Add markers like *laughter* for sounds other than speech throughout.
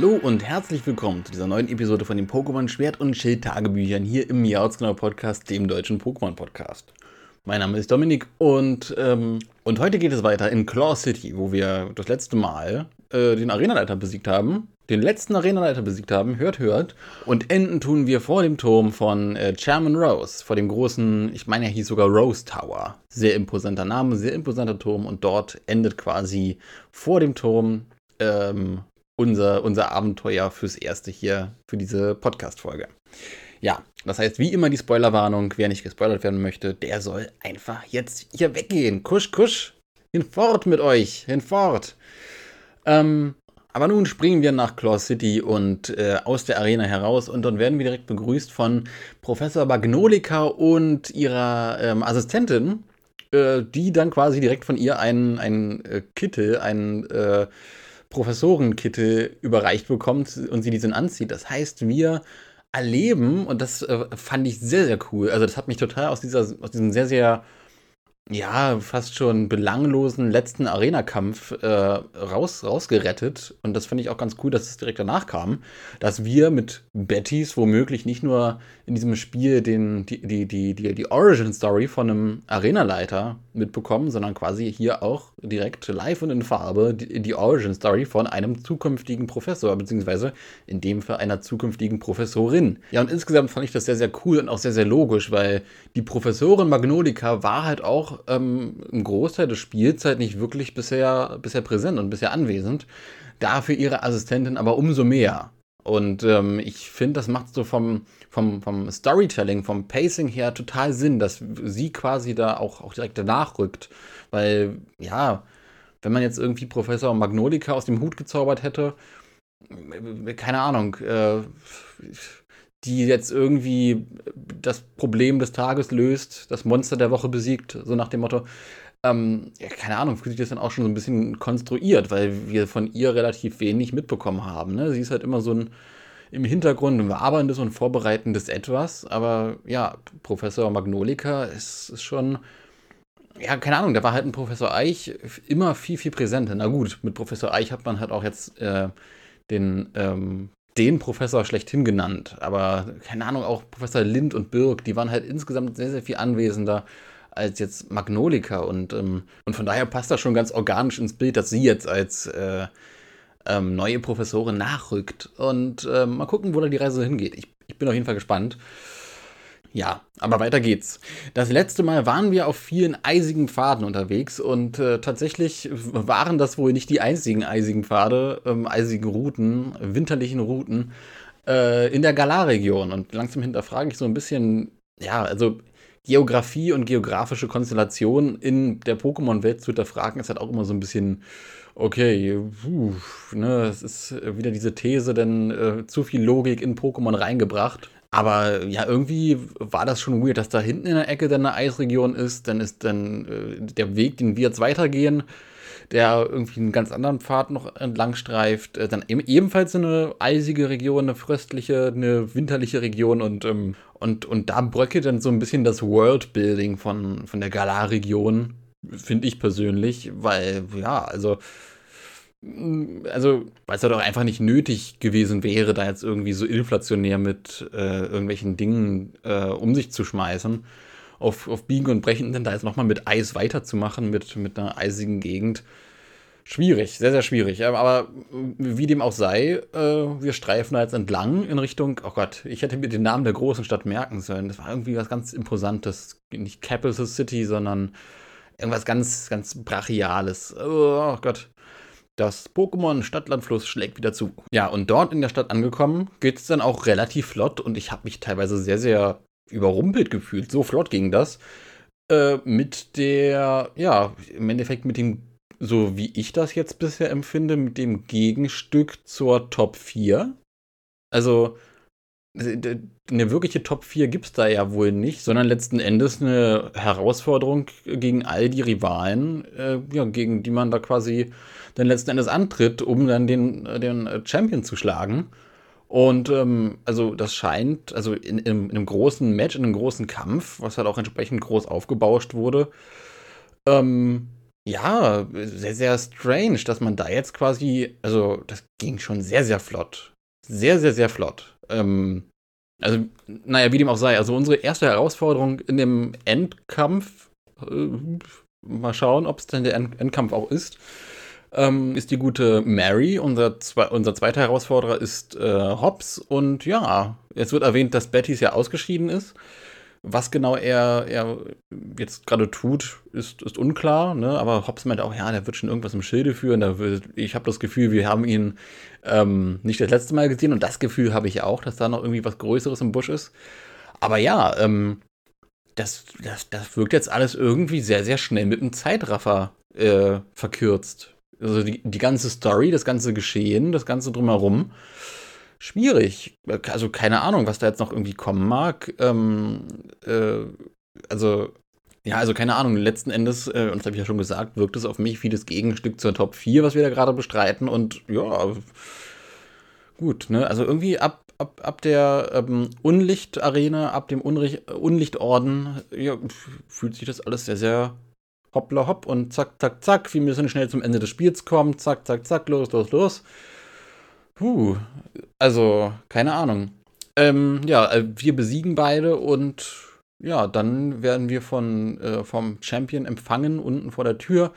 Hallo und herzlich willkommen zu dieser neuen Episode von den Pokémon Schwert und Schild Tagebüchern hier im Jahresgenau Podcast, dem deutschen Pokémon Podcast. Mein Name ist Dominik und, ähm, und heute geht es weiter in Claw City, wo wir das letzte Mal äh, den Arenaleiter besiegt haben. Den letzten Arenaleiter besiegt haben, hört, hört. Und enden tun wir vor dem Turm von äh, Chairman Rose, vor dem großen, ich meine, er hieß sogar Rose Tower. Sehr imposanter Name, sehr imposanter Turm. Und dort endet quasi vor dem Turm ähm, unser, unser Abenteuer fürs Erste hier, für diese Podcast-Folge. Ja, das heißt, wie immer die Spoilerwarnung, wer nicht gespoilert werden möchte, der soll einfach jetzt hier weggehen. Kusch, kusch, hinfort mit euch, hinfort. Ähm, aber nun springen wir nach Claw City und äh, aus der Arena heraus und dann werden wir direkt begrüßt von Professor Magnolika und ihrer ähm, Assistentin, äh, die dann quasi direkt von ihr einen, einen äh, Kittel, einen äh, Professorenkittel überreicht bekommt und sie diesen anzieht. Das heißt, wir erleben, und das äh, fand ich sehr, sehr cool. Also, das hat mich total aus, dieser, aus diesem sehr, sehr ja, fast schon belanglosen letzten Arena-Kampf äh, raus, rausgerettet. Und das finde ich auch ganz cool, dass es direkt danach kam, dass wir mit Bettys womöglich nicht nur in diesem Spiel den, die, die, die, die, die Origin-Story von einem Arena-Leiter mitbekommen, sondern quasi hier auch direkt live und in Farbe die, die Origin-Story von einem zukünftigen Professor, beziehungsweise in dem Fall einer zukünftigen Professorin. Ja, und insgesamt fand ich das sehr, sehr cool und auch sehr, sehr logisch, weil die Professorin Magnolika war halt auch ähm, im Großteil des Spiels halt nicht wirklich bisher, bisher präsent und bisher anwesend. Dafür ihre Assistentin aber umso mehr. Und ähm, ich finde, das macht so vom, vom, vom Storytelling, vom Pacing her total Sinn, dass sie quasi da auch, auch direkt danach rückt. Weil, ja, wenn man jetzt irgendwie Professor Magnolika aus dem Hut gezaubert hätte, äh, keine Ahnung, äh, die jetzt irgendwie das Problem des Tages löst, das Monster der Woche besiegt, so nach dem Motto. Ähm, ja, keine Ahnung, fühlt sich das dann auch schon so ein bisschen konstruiert, weil wir von ihr relativ wenig mitbekommen haben. Ne? Sie ist halt immer so ein im Hintergrund ein waberndes und vorbereitendes Etwas, aber ja, Professor Magnolika ist, ist schon, ja, keine Ahnung, da war halt ein Professor Eich immer viel, viel präsenter. Na gut, mit Professor Eich hat man halt auch jetzt äh, den ähm, den Professor schlechthin genannt. Aber keine Ahnung, auch Professor Lind und Birk, die waren halt insgesamt sehr, sehr viel anwesender als jetzt Magnolika. Und, ähm, und von daher passt das schon ganz organisch ins Bild, dass sie jetzt als äh, ähm, neue Professorin nachrückt. Und äh, mal gucken, wo da die Reise hingeht. Ich, ich bin auf jeden Fall gespannt. Ja, aber weiter geht's. Das letzte Mal waren wir auf vielen eisigen Pfaden unterwegs und äh, tatsächlich waren das wohl nicht die einzigen eisigen Pfade, ähm, eisigen Routen, winterlichen Routen äh, in der Galar-Region. Und langsam hinterfrage ich so ein bisschen, ja, also Geografie und geografische Konstellationen in der Pokémon-Welt zu hinterfragen, ist halt auch immer so ein bisschen, okay, puh, ne, es ist wieder diese These, denn äh, zu viel Logik in Pokémon reingebracht. Aber ja, irgendwie war das schon weird, dass da hinten in der Ecke dann eine Eisregion ist. Dann ist dann äh, der Weg, den wir jetzt weitergehen, der irgendwie einen ganz anderen Pfad noch entlang streift. Äh, dann eben, ebenfalls eine eisige Region, eine fröstliche, eine winterliche Region und, ähm, und, und da bröckelt dann so ein bisschen das Worldbuilding von, von der Galar-Region, finde ich persönlich, weil, ja, also also, weil es ja doch einfach nicht nötig gewesen wäre, da jetzt irgendwie so inflationär mit äh, irgendwelchen Dingen äh, um sich zu schmeißen. Auf, auf Biegen und Brechen dann da jetzt nochmal mit Eis weiterzumachen, mit, mit einer eisigen Gegend. Schwierig, sehr, sehr schwierig. Aber wie dem auch sei, äh, wir streifen da jetzt entlang in Richtung, oh Gott, ich hätte mir den Namen der großen Stadt merken sollen. Das war irgendwie was ganz Imposantes. Nicht Capital City, sondern irgendwas ganz, ganz Brachiales. Oh Gott. Das Pokémon Stadtlandfluss schlägt wieder zu. Ja, und dort in der Stadt angekommen, geht es dann auch relativ flott und ich habe mich teilweise sehr, sehr überrumpelt gefühlt. So flott ging das. Äh, mit der, ja, im Endeffekt mit dem, so wie ich das jetzt bisher empfinde, mit dem Gegenstück zur Top 4. Also, eine wirkliche Top 4 gibt es da ja wohl nicht, sondern letzten Endes eine Herausforderung gegen all die Rivalen, äh, ja, gegen die man da quasi dann letzten Endes antritt, um dann den, den Champion zu schlagen. Und ähm, also das scheint, also in, in, in, einem großen Match, in einem großen Kampf, was halt auch entsprechend groß aufgebauscht wurde, ähm, ja, sehr, sehr strange, dass man da jetzt quasi, also das ging schon sehr, sehr flott. Sehr, sehr, sehr flott. Ähm, also, naja, wie dem auch sei. Also unsere erste Herausforderung in dem Endkampf, äh, mal schauen, ob es denn der End Endkampf auch ist, ähm, ist die gute Mary. Unser, zwe unser zweiter Herausforderer ist äh, Hobbs. Und ja, es wird erwähnt, dass Bettys ja ausgeschieden ist. Was genau er, er jetzt gerade tut, ist, ist unklar, ne? aber Hobbs meint auch, ja, der wird schon irgendwas im Schilde führen. Da wird, ich habe das Gefühl, wir haben ihn ähm, nicht das letzte Mal gesehen und das Gefühl habe ich auch, dass da noch irgendwie was Größeres im Busch ist. Aber ja, ähm, das, das, das wirkt jetzt alles irgendwie sehr, sehr schnell mit einem Zeitraffer äh, verkürzt. Also die, die ganze Story, das ganze Geschehen, das ganze drumherum schwierig. Also keine Ahnung, was da jetzt noch irgendwie kommen mag. Ähm, äh, also, ja, also keine Ahnung. Letzten Endes, äh, und das habe ich ja schon gesagt, wirkt es auf mich wie das Gegenstück zur Top 4, was wir da gerade bestreiten. Und ja, gut, ne? Also irgendwie ab, ab, ab der ähm, Unlichtarena, ab dem Unricht, Unlichtorden, ja, fühlt sich das alles sehr, sehr hoppla hopp und zack, zack, zack. Wir müssen schnell zum Ende des Spiels kommen. Zack, zack, zack, los, los, los. Puh, also, keine Ahnung. Ähm, ja, äh, wir besiegen beide und ja, dann werden wir von, äh, vom Champion empfangen unten vor der Tür.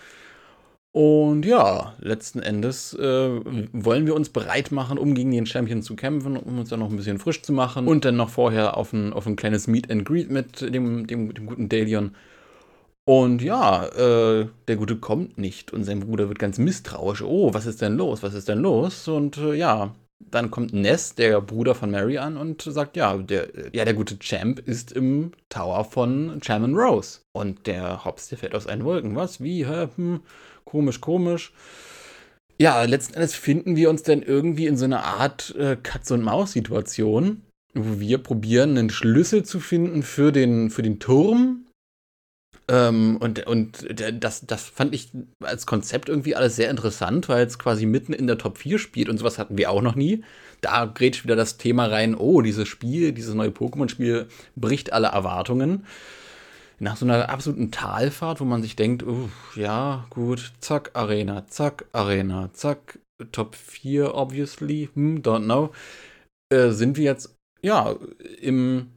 Und ja, letzten Endes äh, wollen wir uns bereit machen, um gegen den Champion zu kämpfen, um uns dann noch ein bisschen frisch zu machen und dann noch vorher auf ein, auf ein kleines Meet and Greet mit dem, dem, dem guten Dalion. Und ja, äh, der Gute kommt nicht und sein Bruder wird ganz misstrauisch. Oh, was ist denn los? Was ist denn los? Und äh, ja, dann kommt Ness, der Bruder von Mary, an und sagt, ja, der, ja, der gute Champ ist im Tower von Chairman Rose. Und der Hobbs, der fällt aus allen Wolken. Was? Wie? Hm, komisch, komisch. Ja, letzten Endes finden wir uns dann irgendwie in so einer Art äh, Katz-und-Maus-Situation, wo wir probieren, einen Schlüssel zu finden für den, für den Turm, ähm, und und das, das fand ich als Konzept irgendwie alles sehr interessant, weil es quasi mitten in der Top 4 spielt und sowas hatten wir auch noch nie. Da grätscht wieder das Thema rein, oh, dieses Spiel, dieses neue Pokémon-Spiel bricht alle Erwartungen. Nach so einer absoluten Talfahrt, wo man sich denkt, uh, ja, gut, zack, Arena, zack, Arena, zack, Top 4, obviously, hm, don't know, äh, sind wir jetzt, ja, im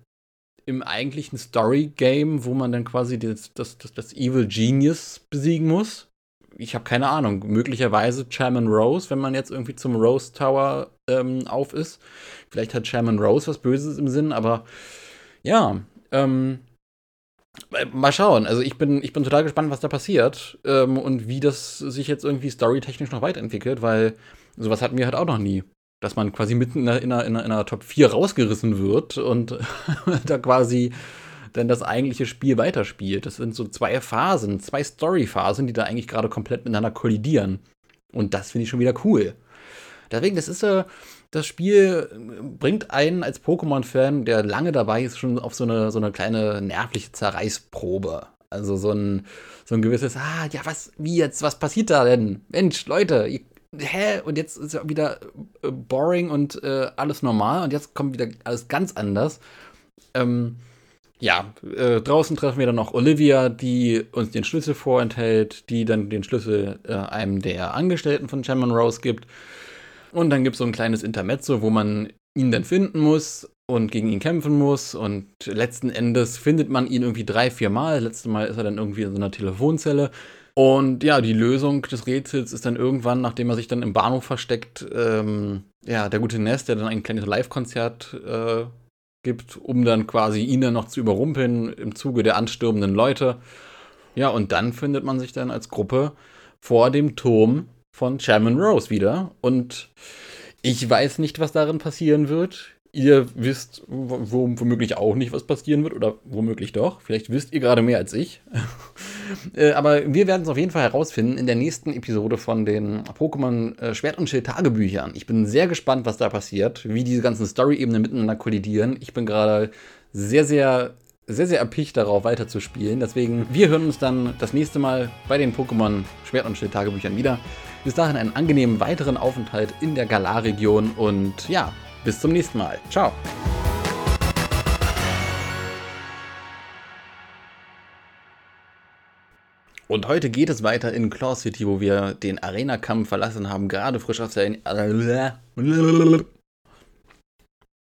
im eigentlichen Story-Game, wo man dann quasi das, das, das, das Evil Genius besiegen muss. Ich habe keine Ahnung. Möglicherweise Chairman Rose, wenn man jetzt irgendwie zum Rose Tower ähm, auf ist. Vielleicht hat Chairman Rose was Böses im Sinn, aber ja, ähm, Mal schauen. Also ich bin, ich bin total gespannt, was da passiert ähm, und wie das sich jetzt irgendwie storytechnisch noch weiterentwickelt, weil sowas hatten wir halt auch noch nie dass man quasi mitten in einer, in einer, in einer Top 4 rausgerissen wird und *laughs* da quasi dann das eigentliche Spiel weiterspielt. Das sind so zwei Phasen, zwei Story-Phasen, die da eigentlich gerade komplett miteinander kollidieren. Und das finde ich schon wieder cool. Deswegen, das ist äh, das Spiel bringt einen als Pokémon-Fan, der lange dabei ist, schon auf so eine, so eine kleine nervliche Zerreißprobe. Also so ein, so ein gewisses, ah, ja, was, wie jetzt, was passiert da denn? Mensch, Leute, ihr hä? Und jetzt ist ja wieder äh, boring und äh, alles normal und jetzt kommt wieder alles ganz anders. Ähm, ja, äh, draußen treffen wir dann noch Olivia, die uns den Schlüssel vorenthält, die dann den Schlüssel äh, einem der Angestellten von Chairman Rose gibt. Und dann gibt es so ein kleines Intermezzo, wo man ihn dann finden muss und gegen ihn kämpfen muss. Und letzten Endes findet man ihn irgendwie drei, vier Mal. Das letzte Mal ist er dann irgendwie in so einer Telefonzelle. Und ja, die Lösung des Rätsels ist dann irgendwann, nachdem er sich dann im Bahnhof versteckt, ähm, ja, der gute Nest, der dann ein kleines Live-Konzert äh, gibt, um dann quasi ihn dann noch zu überrumpeln im Zuge der anstürmenden Leute. Ja, und dann findet man sich dann als Gruppe vor dem Turm von Chairman Rose wieder. Und ich weiß nicht, was darin passieren wird. Ihr wisst womöglich auch nicht, was passieren wird, oder womöglich doch. Vielleicht wisst ihr gerade mehr als ich. *laughs* Äh, aber wir werden es auf jeden Fall herausfinden in der nächsten Episode von den Pokémon äh, Schwert und Schild Tagebüchern. Ich bin sehr gespannt, was da passiert, wie diese ganzen Story-Ebenen miteinander kollidieren. Ich bin gerade sehr, sehr, sehr, sehr erpicht darauf, weiterzuspielen. Deswegen, wir hören uns dann das nächste Mal bei den Pokémon Schwert und Schild Tagebüchern wieder. Bis dahin einen angenehmen weiteren Aufenthalt in der Galar-Region und ja, bis zum nächsten Mal. Ciao. Und heute geht es weiter in Claw City, wo wir den Arena-Kampf verlassen haben, gerade frisch aus der